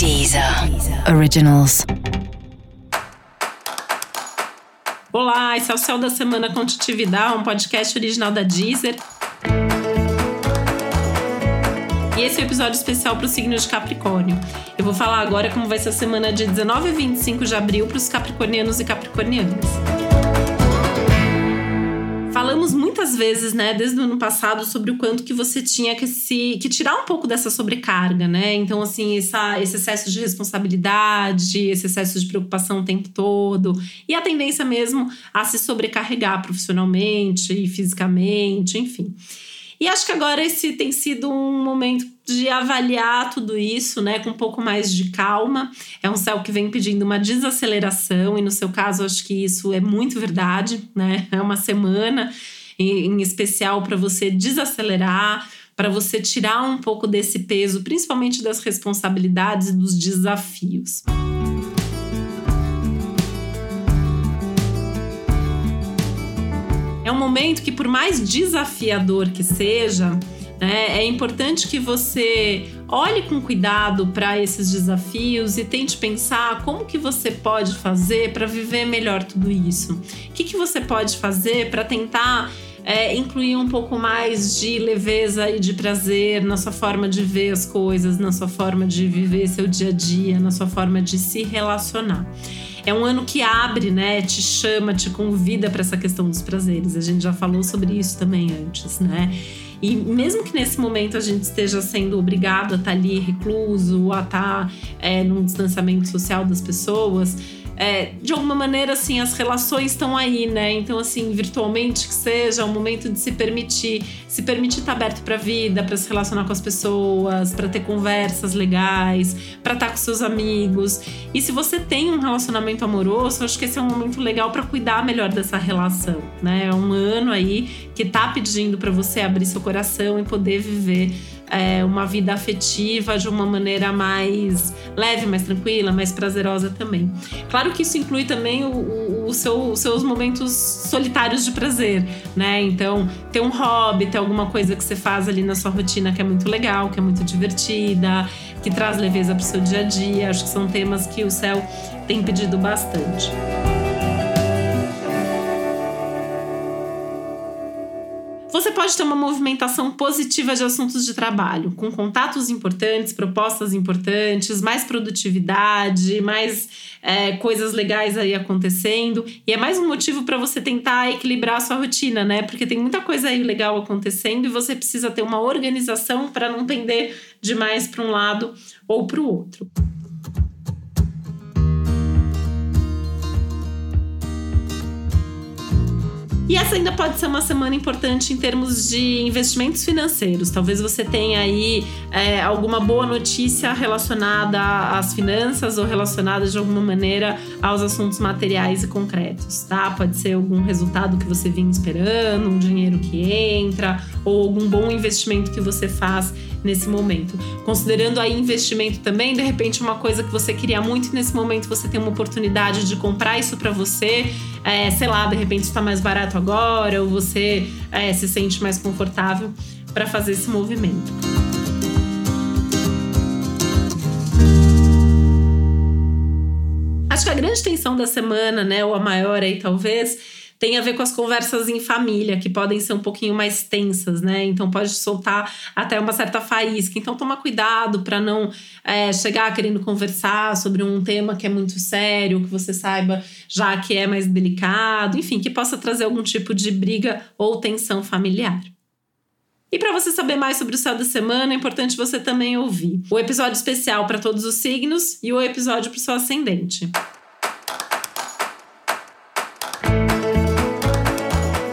Deezer Originals. Olá, esse é o Céu da Semana Contitividade, um podcast original da Deezer. E esse é o episódio especial para o signo de Capricórnio. Eu vou falar agora como vai ser a semana de 19 a 25 de abril para os capricornianos e capricornianas. Falamos muitas vezes, né, desde o ano passado, sobre o quanto que você tinha que se que tirar um pouco dessa sobrecarga, né? Então, assim, essa, esse excesso de responsabilidade, esse excesso de preocupação o tempo todo, e a tendência mesmo a se sobrecarregar profissionalmente e fisicamente, enfim. E acho que agora esse tem sido um momento de avaliar tudo isso, né, com um pouco mais de calma. É um céu que vem pedindo uma desaceleração, e no seu caso, acho que isso é muito verdade, né? É uma semana em especial para você desacelerar, para você tirar um pouco desse peso, principalmente das responsabilidades e dos desafios. É um momento que, por mais desafiador que seja, né, é importante que você olhe com cuidado para esses desafios e tente pensar como que você pode fazer para viver melhor tudo isso. O que, que você pode fazer para tentar é, incluir um pouco mais de leveza e de prazer na sua forma de ver as coisas, na sua forma de viver seu dia a dia, na sua forma de se relacionar. É um ano que abre, né? Te chama, te convida para essa questão dos prazeres. A gente já falou sobre isso também antes, né? E mesmo que nesse momento a gente esteja sendo obrigado a estar tá ali recluso, a estar tá, é, num distanciamento social das pessoas, é, de alguma maneira, assim, as relações estão aí, né? Então, assim, virtualmente que seja, é um momento de se permitir, se permitir estar aberto para a vida, para se relacionar com as pessoas, para ter conversas legais, para estar com seus amigos. E se você tem um relacionamento amoroso, acho que esse é um momento legal para cuidar melhor dessa relação, né? É um ano aí que tá pedindo para você abrir seu coração e poder viver é, uma vida afetiva de uma maneira mais leve, mais tranquila, mais prazerosa também. Claro que isso inclui também o, o seu, os seus momentos solitários de prazer, né? Então, ter um hobby, ter alguma coisa que você faz ali na sua rotina que é muito legal, que é muito divertida, que traz leveza para o seu dia a dia. Acho que são temas que o céu tem pedido bastante. Você pode ter uma movimentação positiva de assuntos de trabalho, com contatos importantes, propostas importantes, mais produtividade, mais é, coisas legais aí acontecendo. E é mais um motivo para você tentar equilibrar a sua rotina, né? Porque tem muita coisa aí legal acontecendo e você precisa ter uma organização para não pender demais para um lado ou para o outro. E essa ainda pode ser uma semana importante em termos de investimentos financeiros. Talvez você tenha aí é, alguma boa notícia relacionada às finanças ou relacionada de alguma maneira aos assuntos materiais e concretos, tá? Pode ser algum resultado que você vinha esperando, um dinheiro que entra ou algum bom investimento que você faz nesse momento. Considerando aí investimento também, de repente uma coisa que você queria muito e nesse momento você tem uma oportunidade de comprar isso para você, é, sei lá, de repente está mais barato agora ou você é, se sente mais confortável para fazer esse movimento. Acho que a grande tensão da semana, né, ou a maior aí talvez, tem a ver com as conversas em família, que podem ser um pouquinho mais tensas, né? Então pode soltar até uma certa faísca. Então toma cuidado para não é, chegar querendo conversar sobre um tema que é muito sério, que você saiba já que é mais delicado, enfim, que possa trazer algum tipo de briga ou tensão familiar. E para você saber mais sobre o céu da semana, é importante você também ouvir o episódio especial para todos os signos e o episódio para o seu ascendente.